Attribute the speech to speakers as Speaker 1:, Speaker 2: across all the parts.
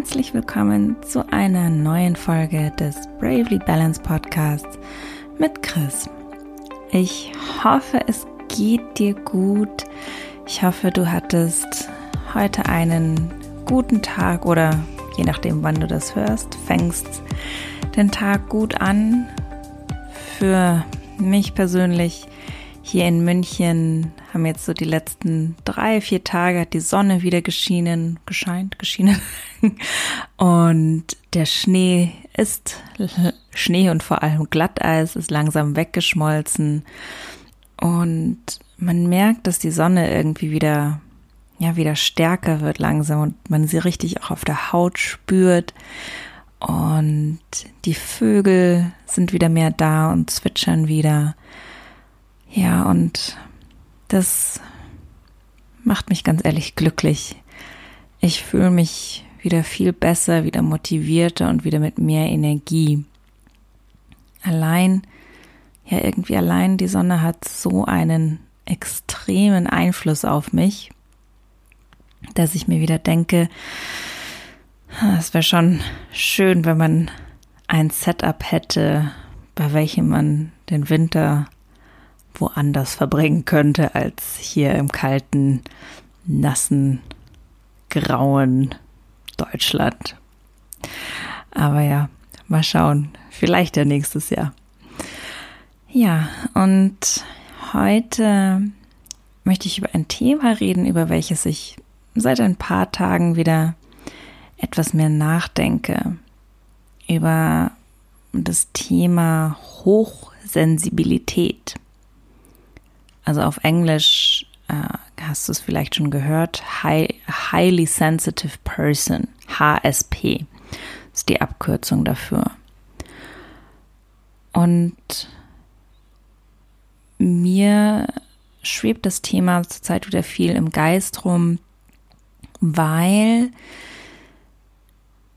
Speaker 1: herzlich willkommen zu einer neuen Folge des Bravely Balance Podcasts mit Chris. Ich hoffe, es geht dir gut. Ich hoffe, du hattest heute einen guten Tag oder je nachdem, wann du das hörst, fängst den Tag gut an. Für mich persönlich hier in München haben jetzt so die letzten drei, vier Tage hat die Sonne wieder geschienen, gescheint, geschienen. Und der Schnee ist, Schnee und vor allem Glatteis ist langsam weggeschmolzen. Und man merkt, dass die Sonne irgendwie wieder, ja, wieder stärker wird langsam und man sie richtig auch auf der Haut spürt. Und die Vögel sind wieder mehr da und zwitschern wieder. Ja, und das macht mich ganz ehrlich glücklich. Ich fühle mich wieder viel besser, wieder motivierter und wieder mit mehr Energie. Allein, ja, irgendwie allein die Sonne hat so einen extremen Einfluss auf mich, dass ich mir wieder denke, es wäre schon schön, wenn man ein Setup hätte, bei welchem man den Winter woanders verbringen könnte als hier im kalten, nassen, grauen Deutschland. Aber ja, mal schauen. Vielleicht ja nächstes Jahr. Ja, und heute möchte ich über ein Thema reden, über welches ich seit ein paar Tagen wieder etwas mehr nachdenke. Über das Thema Hochsensibilität. Also auf Englisch äh, hast du es vielleicht schon gehört, High, Highly Sensitive Person, HSP, ist die Abkürzung dafür. Und mir schwebt das Thema zurzeit wieder viel im Geist rum, weil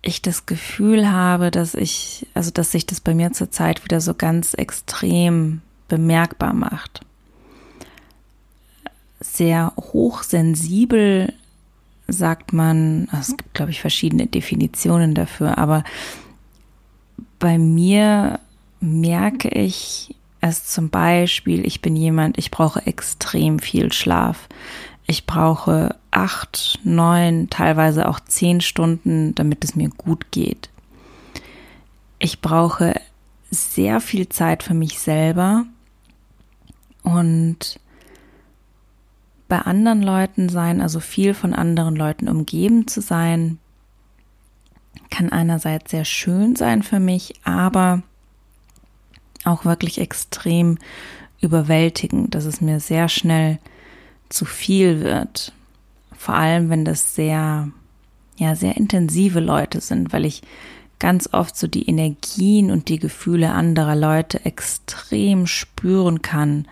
Speaker 1: ich das Gefühl habe, dass ich, also dass sich das bei mir zurzeit wieder so ganz extrem bemerkbar macht sehr hochsensibel, sagt man. Es gibt, glaube ich, verschiedene Definitionen dafür, aber bei mir merke ich es zum Beispiel, ich bin jemand, ich brauche extrem viel Schlaf. Ich brauche acht, neun, teilweise auch zehn Stunden, damit es mir gut geht. Ich brauche sehr viel Zeit für mich selber und bei anderen Leuten sein, also viel von anderen Leuten umgeben zu sein, kann einerseits sehr schön sein für mich, aber auch wirklich extrem überwältigend, dass es mir sehr schnell zu viel wird. Vor allem, wenn das sehr, ja, sehr intensive Leute sind, weil ich ganz oft so die Energien und die Gefühle anderer Leute extrem spüren kann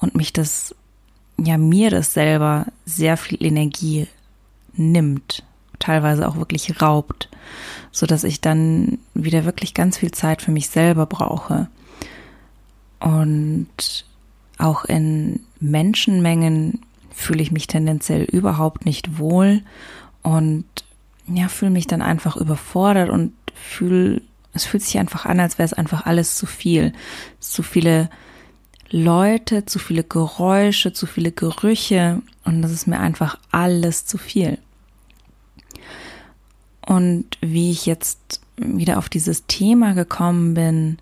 Speaker 1: und mich das ja mir das selber sehr viel Energie nimmt, teilweise auch wirklich raubt, so dass ich dann wieder wirklich ganz viel Zeit für mich selber brauche. Und auch in Menschenmengen fühle ich mich tendenziell überhaupt nicht wohl und ja, fühle mich dann einfach überfordert und fühle, es fühlt sich einfach an, als wäre es einfach alles zu viel. Zu viele Leute, zu viele Geräusche, zu viele Gerüche und das ist mir einfach alles zu viel. Und wie ich jetzt wieder auf dieses Thema gekommen bin,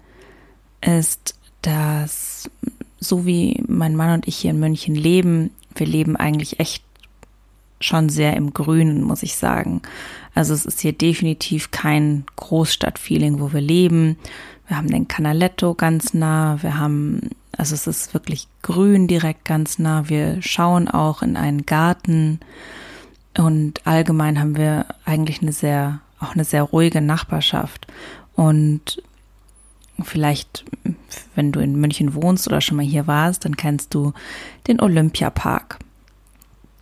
Speaker 1: ist, dass so wie mein Mann und ich hier in München leben, wir leben eigentlich echt schon sehr im Grünen, muss ich sagen. Also es ist hier definitiv kein Großstadtfeeling, wo wir leben. Wir haben den Canaletto ganz nah, wir haben also es ist wirklich grün direkt ganz nah. Wir schauen auch in einen Garten und allgemein haben wir eigentlich eine sehr, auch eine sehr ruhige Nachbarschaft. Und vielleicht, wenn du in München wohnst oder schon mal hier warst, dann kennst du den Olympiapark.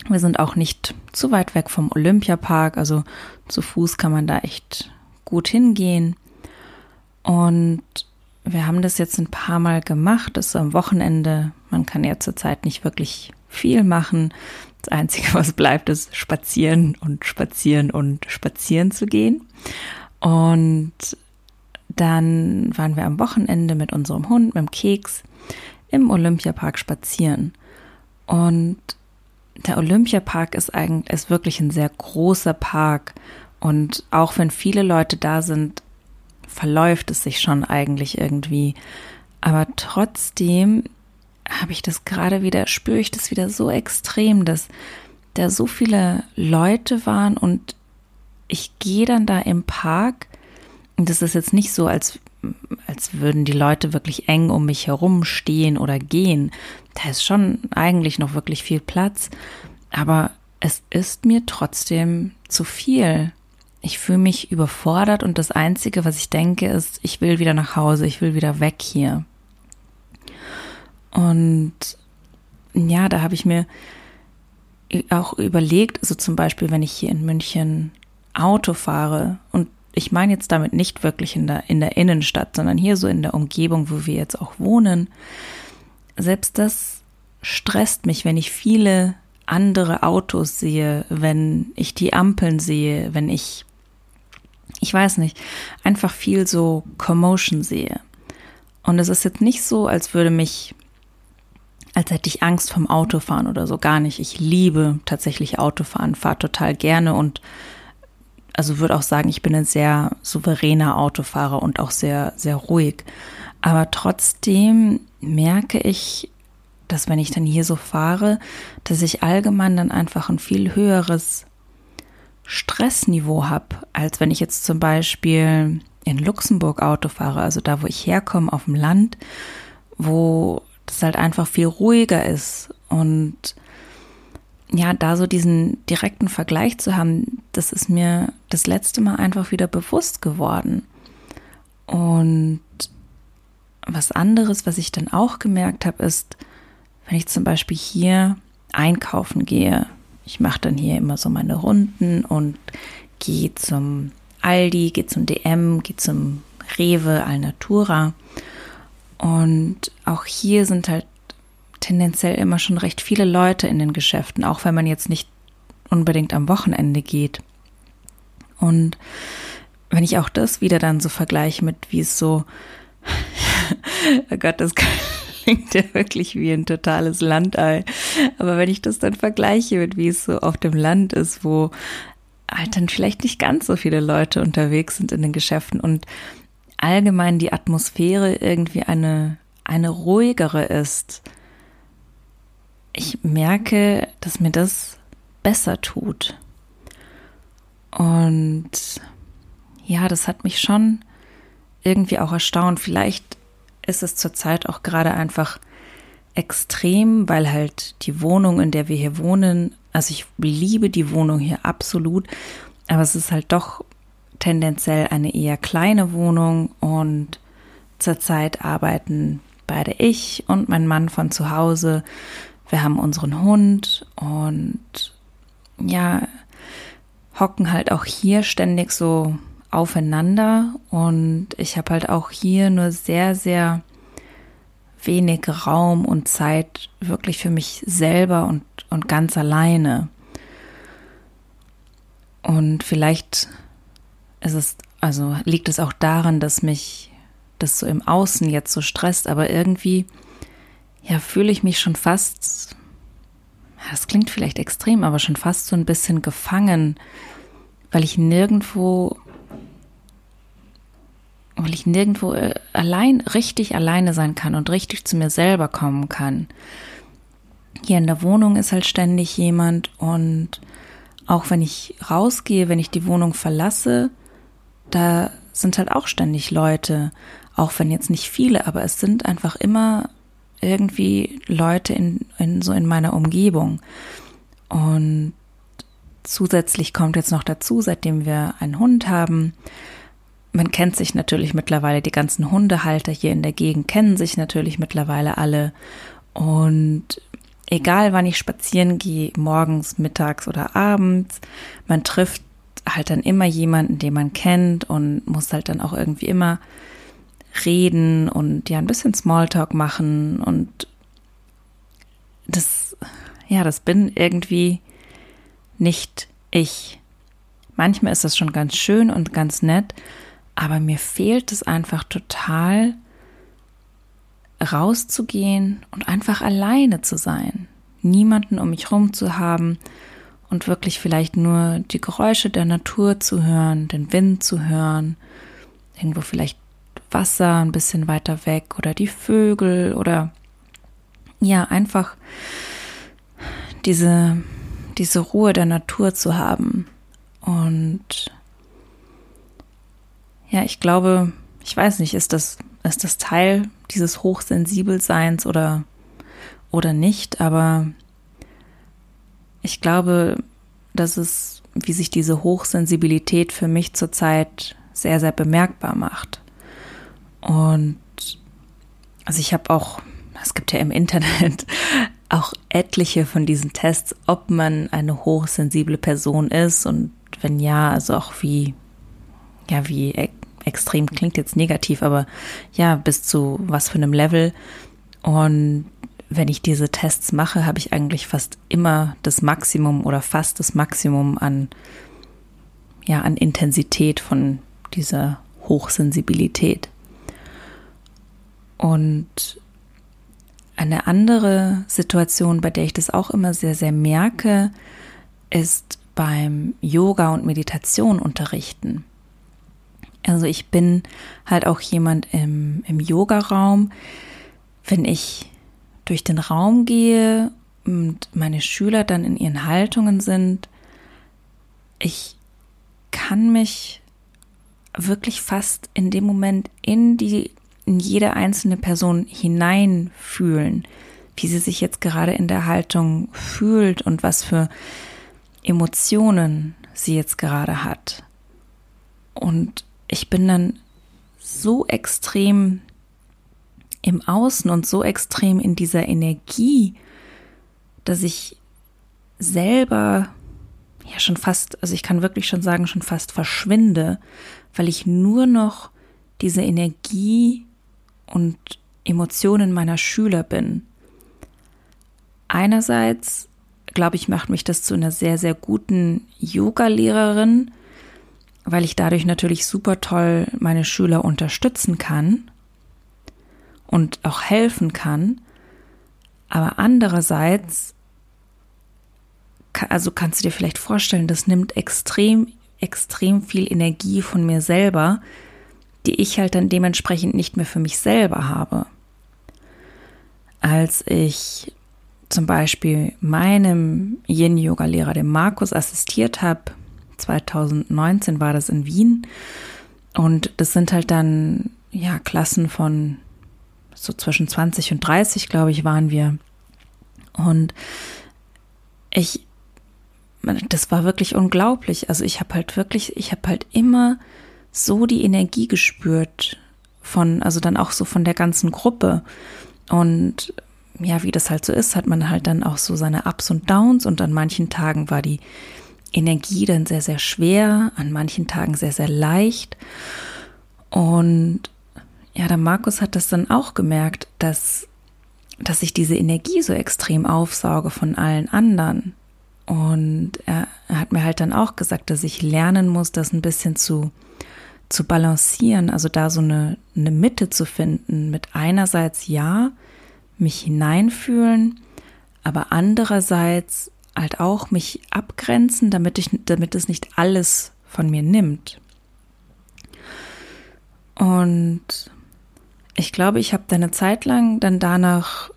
Speaker 1: Wir sind auch nicht zu weit weg vom Olympiapark, also zu Fuß kann man da echt gut hingehen. Und wir haben das jetzt ein paar Mal gemacht, das ist am Wochenende. Man kann ja zurzeit nicht wirklich viel machen. Das Einzige, was bleibt, ist spazieren und spazieren und spazieren zu gehen. Und dann waren wir am Wochenende mit unserem Hund, mit dem Keks, im Olympiapark spazieren. Und der Olympiapark ist eigentlich ist wirklich ein sehr großer Park. Und auch wenn viele Leute da sind, verläuft es sich schon eigentlich irgendwie. Aber trotzdem habe ich das gerade wieder, spüre ich das wieder so extrem, dass da so viele Leute waren und ich gehe dann da im Park und das ist jetzt nicht so, als, als würden die Leute wirklich eng um mich herum stehen oder gehen. Da ist schon eigentlich noch wirklich viel Platz, aber es ist mir trotzdem zu viel. Ich fühle mich überfordert und das Einzige, was ich denke, ist, ich will wieder nach Hause, ich will wieder weg hier. Und ja, da habe ich mir auch überlegt, also zum Beispiel, wenn ich hier in München Auto fahre und ich meine jetzt damit nicht wirklich in der, in der Innenstadt, sondern hier so in der Umgebung, wo wir jetzt auch wohnen. Selbst das stresst mich, wenn ich viele andere Autos sehe, wenn ich die Ampeln sehe, wenn ich, ich weiß nicht, einfach viel so Commotion sehe. Und es ist jetzt nicht so, als würde mich als hätte ich Angst vom Autofahren oder so. Gar nicht. Ich liebe tatsächlich Autofahren, fahre total gerne und also würde auch sagen, ich bin ein sehr souveräner Autofahrer und auch sehr, sehr ruhig. Aber trotzdem merke ich, dass wenn ich dann hier so fahre, dass ich allgemein dann einfach ein viel höheres Stressniveau habe, als wenn ich jetzt zum Beispiel in Luxemburg Auto fahre, also da, wo ich herkomme, auf dem Land, wo das halt einfach viel ruhiger ist und ja, da so diesen direkten Vergleich zu haben, das ist mir das letzte Mal einfach wieder bewusst geworden. Und was anderes, was ich dann auch gemerkt habe, ist, wenn ich zum Beispiel hier einkaufen gehe, ich mache dann hier immer so meine Runden und gehe zum Aldi, gehe zum DM, gehe zum Rewe, Alnatura und auch hier sind halt tendenziell immer schon recht viele Leute in den Geschäften, auch wenn man jetzt nicht unbedingt am Wochenende geht. Und wenn ich auch das wieder dann so vergleiche mit, wie es so, oh Gott, das klingt ja wirklich wie ein totales Landei. Aber wenn ich das dann vergleiche mit, wie es so auf dem Land ist, wo halt dann vielleicht nicht ganz so viele Leute unterwegs sind in den Geschäften und allgemein die Atmosphäre irgendwie eine, eine ruhigere ist. Ich merke, dass mir das besser tut. Und ja, das hat mich schon irgendwie auch erstaunt. Vielleicht ist es zurzeit auch gerade einfach extrem, weil halt die Wohnung, in der wir hier wohnen, also ich liebe die Wohnung hier absolut, aber es ist halt doch tendenziell eine eher kleine Wohnung und zurzeit arbeiten beide ich und mein Mann von zu Hause. Wir haben unseren Hund und ja, hocken halt auch hier ständig so aufeinander und ich habe halt auch hier nur sehr, sehr wenig Raum und Zeit wirklich für mich selber und, und ganz alleine. Und vielleicht ist es, also liegt es auch daran, dass mich das so im Außen jetzt so stresst, aber irgendwie, ja, fühle ich mich schon fast, das klingt vielleicht extrem, aber schon fast so ein bisschen gefangen, weil ich nirgendwo, weil ich nirgendwo äh, allein, richtig alleine sein kann und richtig zu mir selber kommen kann. Hier in der Wohnung ist halt ständig jemand und auch wenn ich rausgehe, wenn ich die Wohnung verlasse, da sind halt auch ständig Leute, auch wenn jetzt nicht viele, aber es sind einfach immer irgendwie Leute in, in so in meiner Umgebung. Und zusätzlich kommt jetzt noch dazu, seitdem wir einen Hund haben, man kennt sich natürlich mittlerweile, die ganzen Hundehalter hier in der Gegend kennen sich natürlich mittlerweile alle. Und egal wann ich spazieren gehe, morgens, mittags oder abends, man trifft halt dann immer jemanden, den man kennt und muss halt dann auch irgendwie immer reden und ja ein bisschen Smalltalk machen und das ja, das bin irgendwie nicht ich. Manchmal ist das schon ganz schön und ganz nett, aber mir fehlt es einfach total, rauszugehen und einfach alleine zu sein. Niemanden um mich herum zu haben und wirklich vielleicht nur die Geräusche der Natur zu hören, den Wind zu hören, irgendwo vielleicht Wasser ein bisschen weiter weg oder die Vögel oder ja, einfach diese, diese Ruhe der Natur zu haben. Und ja, ich glaube, ich weiß nicht, ist das, ist das Teil dieses Hochsensibelseins oder, oder nicht, aber ich glaube, dass es, wie sich diese Hochsensibilität für mich zurzeit sehr, sehr bemerkbar macht. Und also ich habe auch, es gibt ja im Internet auch etliche von diesen Tests, ob man eine hochsensible Person ist und wenn ja, also auch wie, ja, wie e extrem klingt jetzt negativ, aber ja, bis zu was für einem Level. Und wenn ich diese Tests mache, habe ich eigentlich fast immer das Maximum oder fast das Maximum an, ja, an Intensität von dieser Hochsensibilität. Und eine andere Situation, bei der ich das auch immer sehr, sehr merke, ist beim Yoga und Meditation unterrichten. Also ich bin halt auch jemand im, im Yoga-Raum. Wenn ich durch den Raum gehe und meine Schüler dann in ihren Haltungen sind, ich kann mich wirklich fast in dem Moment in die in jede einzelne Person hineinfühlen, wie sie sich jetzt gerade in der Haltung fühlt und was für Emotionen sie jetzt gerade hat. Und ich bin dann so extrem im Außen und so extrem in dieser Energie, dass ich selber ja schon fast, also ich kann wirklich schon sagen, schon fast verschwinde, weil ich nur noch diese Energie und Emotionen meiner Schüler bin. Einerseits, glaube ich, macht mich das zu einer sehr, sehr guten Yoga-Lehrerin, weil ich dadurch natürlich super toll meine Schüler unterstützen kann und auch helfen kann. Aber andererseits, also kannst du dir vielleicht vorstellen, das nimmt extrem, extrem viel Energie von mir selber, die ich halt dann dementsprechend nicht mehr für mich selber habe. Als ich zum Beispiel meinem Yin-Yoga-Lehrer, dem Markus, assistiert habe, 2019 war das in Wien, und das sind halt dann ja Klassen von so zwischen 20 und 30, glaube ich, waren wir. Und ich, das war wirklich unglaublich. Also ich habe halt wirklich, ich habe halt immer so die Energie gespürt von, also dann auch so von der ganzen Gruppe. Und ja, wie das halt so ist, hat man halt dann auch so seine Ups und Downs und an manchen Tagen war die Energie dann sehr, sehr schwer, an manchen Tagen sehr, sehr leicht. Und ja, der Markus hat das dann auch gemerkt, dass, dass ich diese Energie so extrem aufsauge von allen anderen. Und er, er hat mir halt dann auch gesagt, dass ich lernen muss, das ein bisschen zu, zu balancieren, also da so eine, eine Mitte zu finden, mit einerseits ja, mich hineinfühlen, aber andererseits halt auch mich abgrenzen, damit ich, damit es nicht alles von mir nimmt. Und ich glaube, ich habe da eine Zeit lang dann danach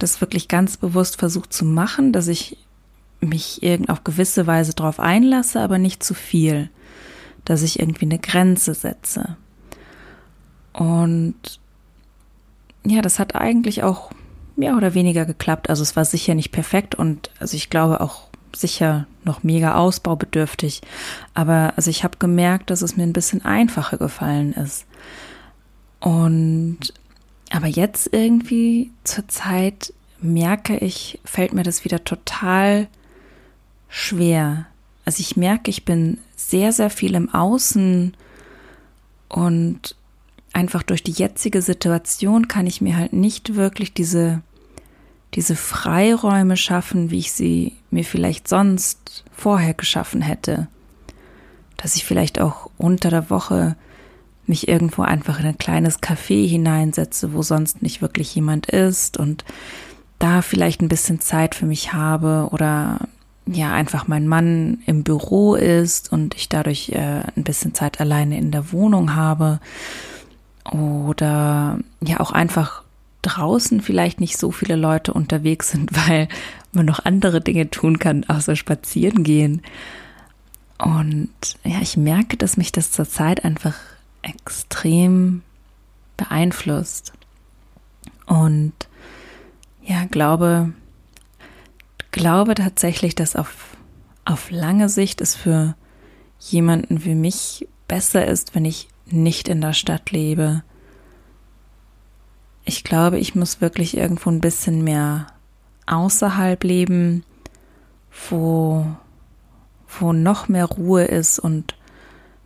Speaker 1: das wirklich ganz bewusst versucht zu machen, dass ich mich irgend auf gewisse Weise darauf einlasse, aber nicht zu viel, dass ich irgendwie eine Grenze setze. Und ja, das hat eigentlich auch mehr oder weniger geklappt. Also es war sicher nicht perfekt und also ich glaube auch sicher noch mega ausbaubedürftig. Aber also ich habe gemerkt, dass es mir ein bisschen einfacher gefallen ist. Und aber jetzt irgendwie zur Zeit merke ich, fällt mir das wieder total schwer. Also ich merke, ich bin sehr, sehr viel im Außen und einfach durch die jetzige Situation kann ich mir halt nicht wirklich diese, diese Freiräume schaffen, wie ich sie mir vielleicht sonst vorher geschaffen hätte. Dass ich vielleicht auch unter der Woche mich irgendwo einfach in ein kleines Café hineinsetze, wo sonst nicht wirklich jemand ist und da vielleicht ein bisschen Zeit für mich habe oder ja einfach mein Mann im Büro ist und ich dadurch äh, ein bisschen Zeit alleine in der Wohnung habe oder ja auch einfach draußen vielleicht nicht so viele Leute unterwegs sind, weil man noch andere Dinge tun kann, außer spazieren gehen. Und ja, ich merke, dass mich das zurzeit einfach extrem beeinflusst. Und ja, glaube, glaube tatsächlich, dass auf, auf lange Sicht es für jemanden wie mich besser ist, wenn ich nicht in der Stadt lebe. Ich glaube, ich muss wirklich irgendwo ein bisschen mehr außerhalb leben, wo, wo noch mehr Ruhe ist und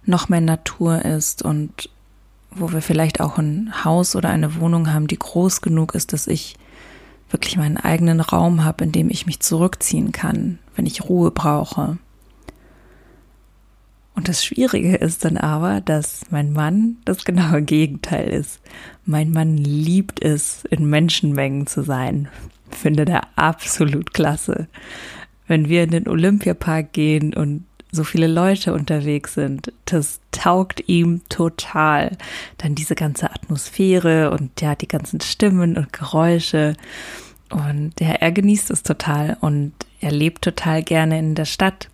Speaker 1: noch mehr Natur ist und wo wir vielleicht auch ein Haus oder eine Wohnung haben, die groß genug ist, dass ich wirklich meinen eigenen Raum habe, in dem ich mich zurückziehen kann, wenn ich Ruhe brauche. Und das Schwierige ist dann aber, dass mein Mann das genaue Gegenteil ist. Mein Mann liebt es, in Menschenmengen zu sein. Finde der absolut klasse. Wenn wir in den Olympiapark gehen und so viele Leute unterwegs sind, das taugt ihm total. Dann diese ganze Atmosphäre und ja, die ganzen Stimmen und Geräusche. Und ja, er genießt es total und er lebt total gerne in der Stadt.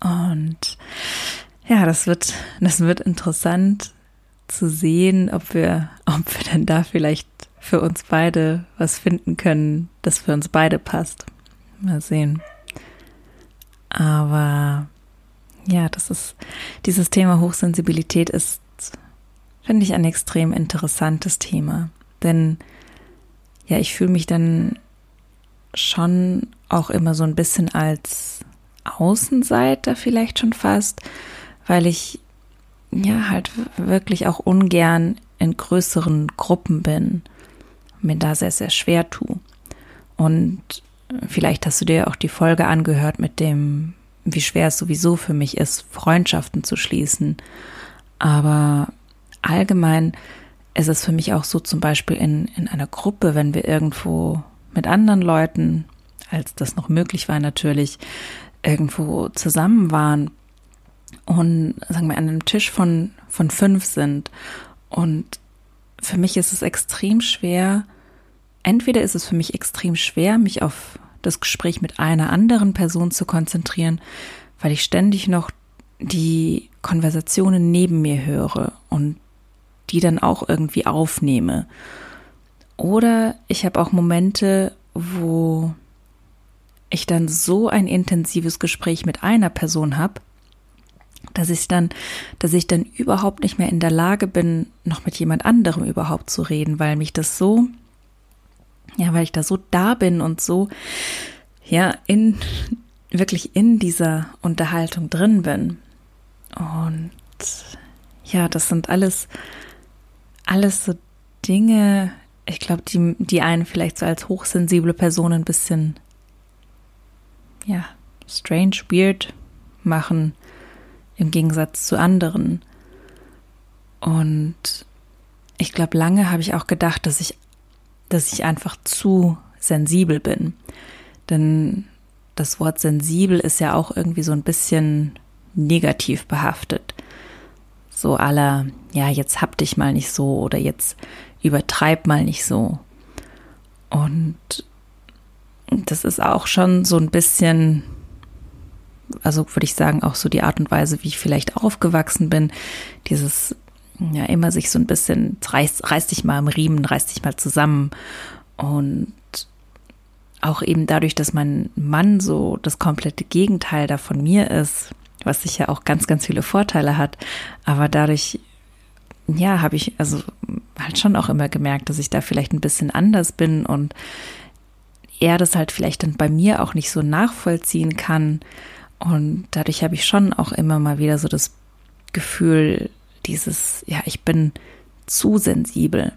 Speaker 1: Und ja, das wird, das wird interessant zu sehen, ob wir, ob wir denn da vielleicht für uns beide was finden können, das für uns beide passt. Mal sehen. Aber ja, das ist, dieses Thema Hochsensibilität ist, finde ich, ein extrem interessantes Thema. Denn ja, ich fühle mich dann schon auch immer so ein bisschen als Außenseiter vielleicht schon fast, weil ich ja halt wirklich auch ungern in größeren Gruppen bin, mir da sehr, sehr schwer tue. Und vielleicht hast du dir auch die Folge angehört mit dem, wie schwer es sowieso für mich ist, Freundschaften zu schließen. Aber allgemein ist es für mich auch so zum Beispiel in, in einer Gruppe, wenn wir irgendwo mit anderen Leuten, als das noch möglich war natürlich, irgendwo zusammen waren und sagen wir an einem Tisch von, von fünf sind. Und für mich ist es extrem schwer, entweder ist es für mich extrem schwer, mich auf das Gespräch mit einer anderen Person zu konzentrieren, weil ich ständig noch die Konversationen neben mir höre und die dann auch irgendwie aufnehme. Oder ich habe auch Momente, wo ich dann so ein intensives Gespräch mit einer Person habe, dass ich dann, dass ich dann überhaupt nicht mehr in der Lage bin, noch mit jemand anderem überhaupt zu reden, weil mich das so, ja, weil ich da so da bin und so, ja, in, wirklich in dieser Unterhaltung drin bin. Und ja, das sind alles, alles so Dinge, ich glaube, die, die einen vielleicht so als hochsensible Person ein bisschen ja, strange, weird machen im Gegensatz zu anderen. Und ich glaube, lange habe ich auch gedacht, dass ich, dass ich einfach zu sensibel bin. Denn das Wort sensibel ist ja auch irgendwie so ein bisschen negativ behaftet. So aller, ja, jetzt hab dich mal nicht so oder jetzt übertreib mal nicht so. Und das ist auch schon so ein bisschen, also würde ich sagen, auch so die Art und Weise, wie ich vielleicht aufgewachsen bin. Dieses, ja, immer sich so ein bisschen, reiß, reiß dich mal im Riemen, reiß dich mal zusammen. Und auch eben dadurch, dass mein Mann so das komplette Gegenteil da von mir ist, was sicher auch ganz, ganz viele Vorteile hat, aber dadurch, ja, habe ich also halt schon auch immer gemerkt, dass ich da vielleicht ein bisschen anders bin und er das halt vielleicht dann bei mir auch nicht so nachvollziehen kann. Und dadurch habe ich schon auch immer mal wieder so das Gefühl, dieses, ja, ich bin zu sensibel.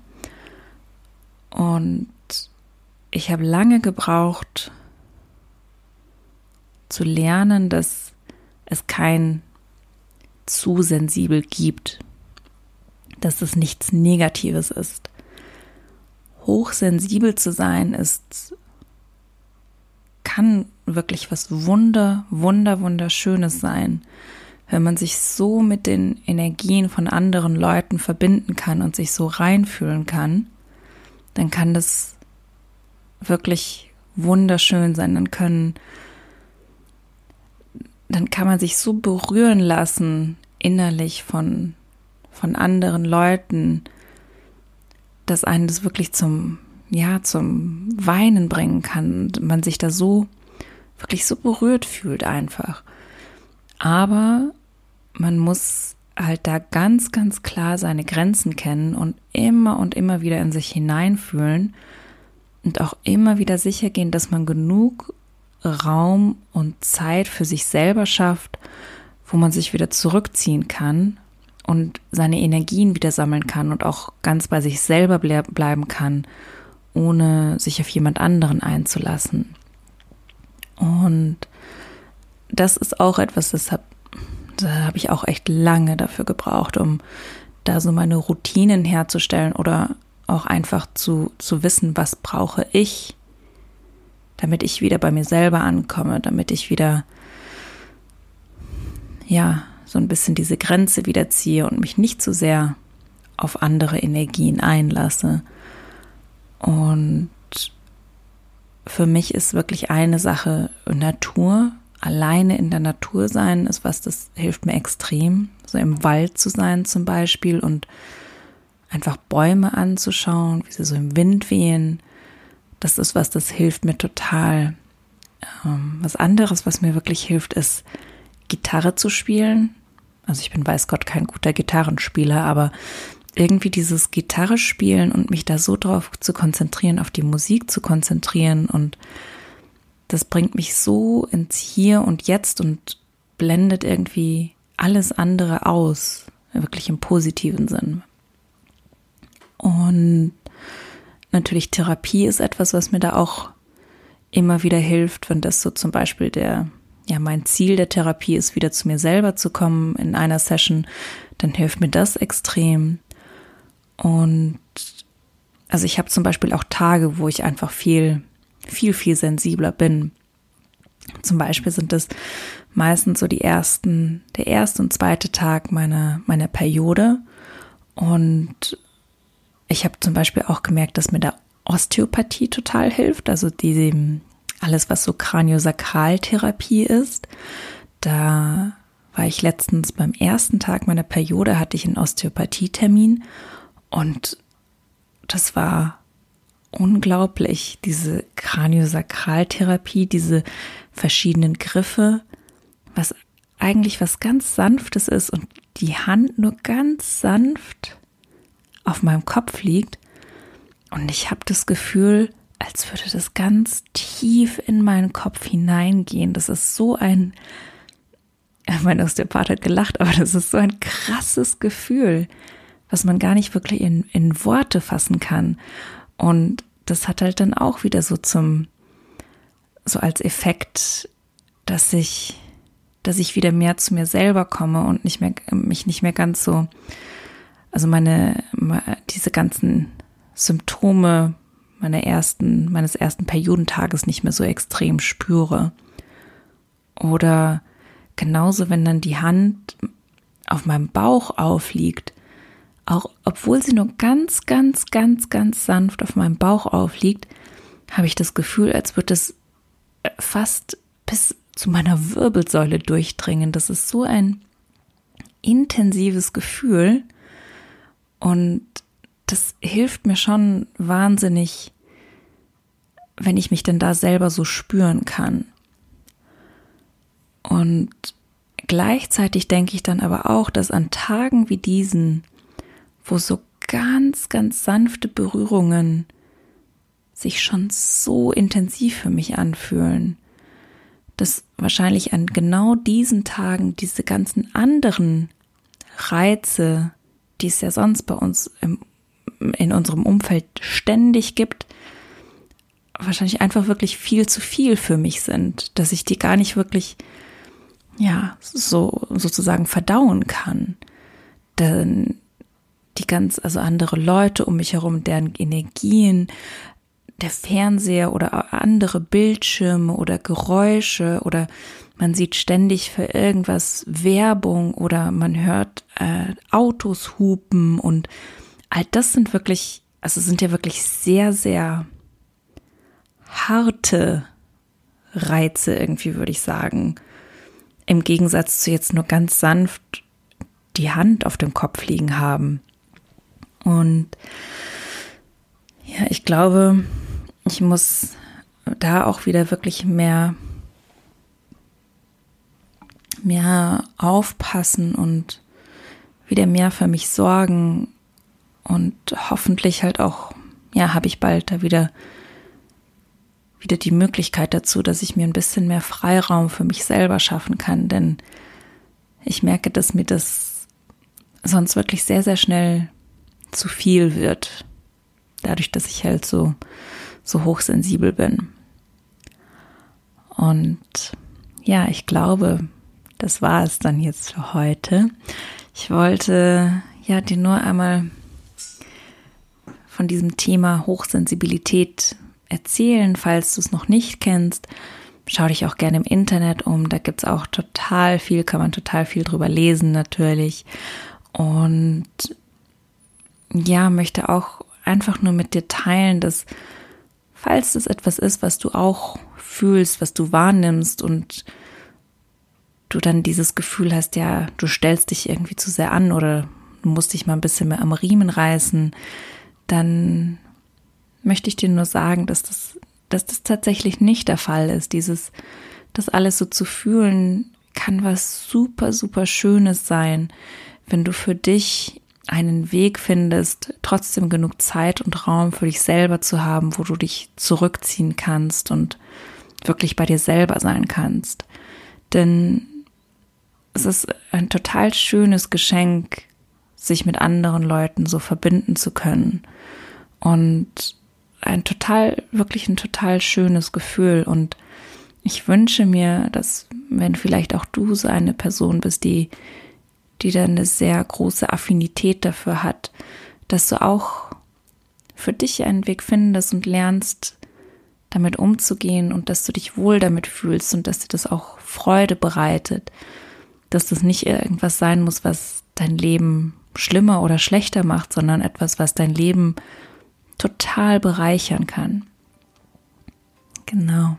Speaker 1: Und ich habe lange gebraucht zu lernen, dass es kein zu sensibel gibt, dass es nichts Negatives ist. Hochsensibel zu sein ist, kann wirklich was Wunder, Wunder, Wunderschönes sein, wenn man sich so mit den Energien von anderen Leuten verbinden kann und sich so reinfühlen kann, dann kann das wirklich wunderschön sein. Dann können, dann kann man sich so berühren lassen innerlich von, von anderen Leuten, dass einen das wirklich zum, ja, zum Weinen bringen kann. Und man sich da so, wirklich so berührt fühlt einfach. Aber man muss halt da ganz, ganz klar seine Grenzen kennen und immer und immer wieder in sich hineinfühlen und auch immer wieder sicher gehen, dass man genug Raum und Zeit für sich selber schafft, wo man sich wieder zurückziehen kann und seine Energien wieder sammeln kann und auch ganz bei sich selber bleiben kann, ohne sich auf jemand anderen einzulassen. Und das ist auch etwas, das habe da habe ich auch echt lange dafür gebraucht, um da so meine Routinen herzustellen oder auch einfach zu, zu wissen, was brauche ich, damit ich wieder bei mir selber ankomme, damit ich wieder, ja, so ein bisschen diese Grenze wieder ziehe und mich nicht zu sehr auf andere Energien einlasse. Und für mich ist wirklich eine Sache Natur, alleine in der Natur sein ist was, das hilft mir extrem. So im Wald zu sein zum Beispiel und einfach Bäume anzuschauen, wie sie so im Wind wehen. Das ist was, das hilft mir total. Ähm, was anderes, was mir wirklich hilft, ist Gitarre zu spielen. Also ich bin weiß Gott kein guter Gitarrenspieler, aber irgendwie dieses Gitarre spielen und mich da so drauf zu konzentrieren, auf die Musik zu konzentrieren und das bringt mich so ins Hier und Jetzt und blendet irgendwie alles andere aus, wirklich im positiven Sinn. Und natürlich Therapie ist etwas, was mir da auch immer wieder hilft, wenn das so zum Beispiel der, ja, mein Ziel der Therapie ist, wieder zu mir selber zu kommen in einer Session, dann hilft mir das extrem. Und also ich habe zum Beispiel auch Tage, wo ich einfach viel viel, viel sensibler bin. Zum Beispiel sind es meistens so die ersten, der erste und zweite Tag meiner, meiner Periode. Und ich habe zum Beispiel auch gemerkt, dass mir da Osteopathie total hilft, also diese, alles, was so Kraniosakraltherapie ist. Da war ich letztens beim ersten Tag meiner Periode, hatte ich einen Osteopathietermin und das war unglaublich, diese Kraniosakraltherapie, diese verschiedenen Griffe, was eigentlich was ganz Sanftes ist und die Hand nur ganz sanft auf meinem Kopf liegt und ich habe das Gefühl, als würde das ganz tief in meinen Kopf hineingehen. Das ist so ein, mein Osteopath hat gelacht, aber das ist so ein krasses Gefühl, was man gar nicht wirklich in, in Worte fassen kann. Und das hat halt dann auch wieder so zum, so als Effekt, dass ich, dass ich wieder mehr zu mir selber komme und nicht mehr, mich nicht mehr ganz so, also meine, diese ganzen Symptome meiner ersten, meines ersten Periodentages nicht mehr so extrem spüre. Oder genauso, wenn dann die Hand auf meinem Bauch aufliegt, auch obwohl sie nur ganz, ganz, ganz, ganz sanft auf meinem Bauch aufliegt, habe ich das Gefühl, als würde es äh, fast bis zu meiner Wirbelsäule durchdringen. Das ist so ein intensives Gefühl und das hilft mir schon wahnsinnig, wenn ich mich denn da selber so spüren kann. Und gleichzeitig denke ich dann aber auch, dass an Tagen wie diesen wo so ganz, ganz sanfte Berührungen sich schon so intensiv für mich anfühlen, dass wahrscheinlich an genau diesen Tagen diese ganzen anderen Reize, die es ja sonst bei uns im, in unserem Umfeld ständig gibt, wahrscheinlich einfach wirklich viel zu viel für mich sind, dass ich die gar nicht wirklich, ja, so sozusagen verdauen kann. Denn die ganz, also andere Leute um mich herum, deren Energien, der Fernseher oder andere Bildschirme oder Geräusche oder man sieht ständig für irgendwas Werbung oder man hört äh, Autos hupen und all das sind wirklich, also sind ja wirklich sehr, sehr harte Reize irgendwie, würde ich sagen. Im Gegensatz zu jetzt nur ganz sanft die Hand auf dem Kopf liegen haben. Und ja, ich glaube, ich muss da auch wieder wirklich mehr, mehr aufpassen und wieder mehr für mich sorgen. Und hoffentlich halt auch, ja, habe ich bald da wieder wieder die Möglichkeit dazu, dass ich mir ein bisschen mehr Freiraum für mich selber schaffen kann, denn ich merke, dass mir das sonst wirklich sehr, sehr schnell zu viel wird, dadurch, dass ich halt so, so hochsensibel bin. Und ja, ich glaube, das war es dann jetzt für heute. Ich wollte ja dir nur einmal von diesem Thema Hochsensibilität erzählen, falls du es noch nicht kennst. Schau dich auch gerne im Internet um, da gibt es auch total viel, kann man total viel drüber lesen natürlich. Und ja, möchte auch einfach nur mit dir teilen, dass falls das etwas ist, was du auch fühlst, was du wahrnimmst und du dann dieses Gefühl hast, ja, du stellst dich irgendwie zu sehr an oder du musst dich mal ein bisschen mehr am Riemen reißen, dann möchte ich dir nur sagen, dass das, dass das tatsächlich nicht der Fall ist. Dieses, das alles so zu fühlen, kann was super, super Schönes sein, wenn du für dich einen Weg findest, trotzdem genug Zeit und Raum für dich selber zu haben, wo du dich zurückziehen kannst und wirklich bei dir selber sein kannst. Denn es ist ein total schönes Geschenk, sich mit anderen Leuten so verbinden zu können. Und ein total, wirklich ein total schönes Gefühl. Und ich wünsche mir, dass, wenn vielleicht auch du so eine Person bist, die, die da eine sehr große Affinität dafür hat, dass du auch für dich einen Weg findest und lernst, damit umzugehen und dass du dich wohl damit fühlst und dass dir das auch Freude bereitet, dass das nicht irgendwas sein muss, was dein Leben schlimmer oder schlechter macht, sondern etwas, was dein Leben total bereichern kann. Genau.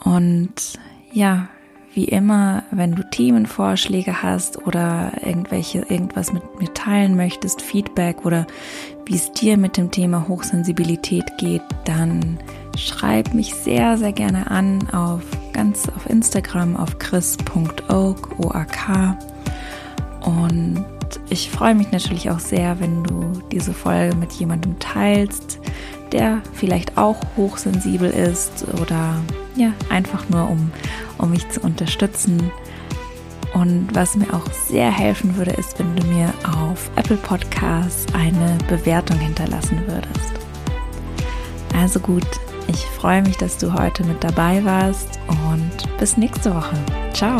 Speaker 1: Und ja, wie immer, wenn du Themenvorschläge hast oder irgendwelche, irgendwas mit mir teilen möchtest, Feedback oder wie es dir mit dem Thema Hochsensibilität geht, dann schreib mich sehr, sehr gerne an auf ganz auf Instagram auf chris.oak, O-A-K. Und ich freue mich natürlich auch sehr, wenn du diese Folge mit jemandem teilst, der vielleicht auch hochsensibel ist oder ja, einfach nur um, um mich zu unterstützen. Und was mir auch sehr helfen würde, ist, wenn du mir auf Apple Podcasts eine Bewertung hinterlassen würdest. Also gut, ich freue mich, dass du heute mit dabei warst und bis nächste Woche. Ciao.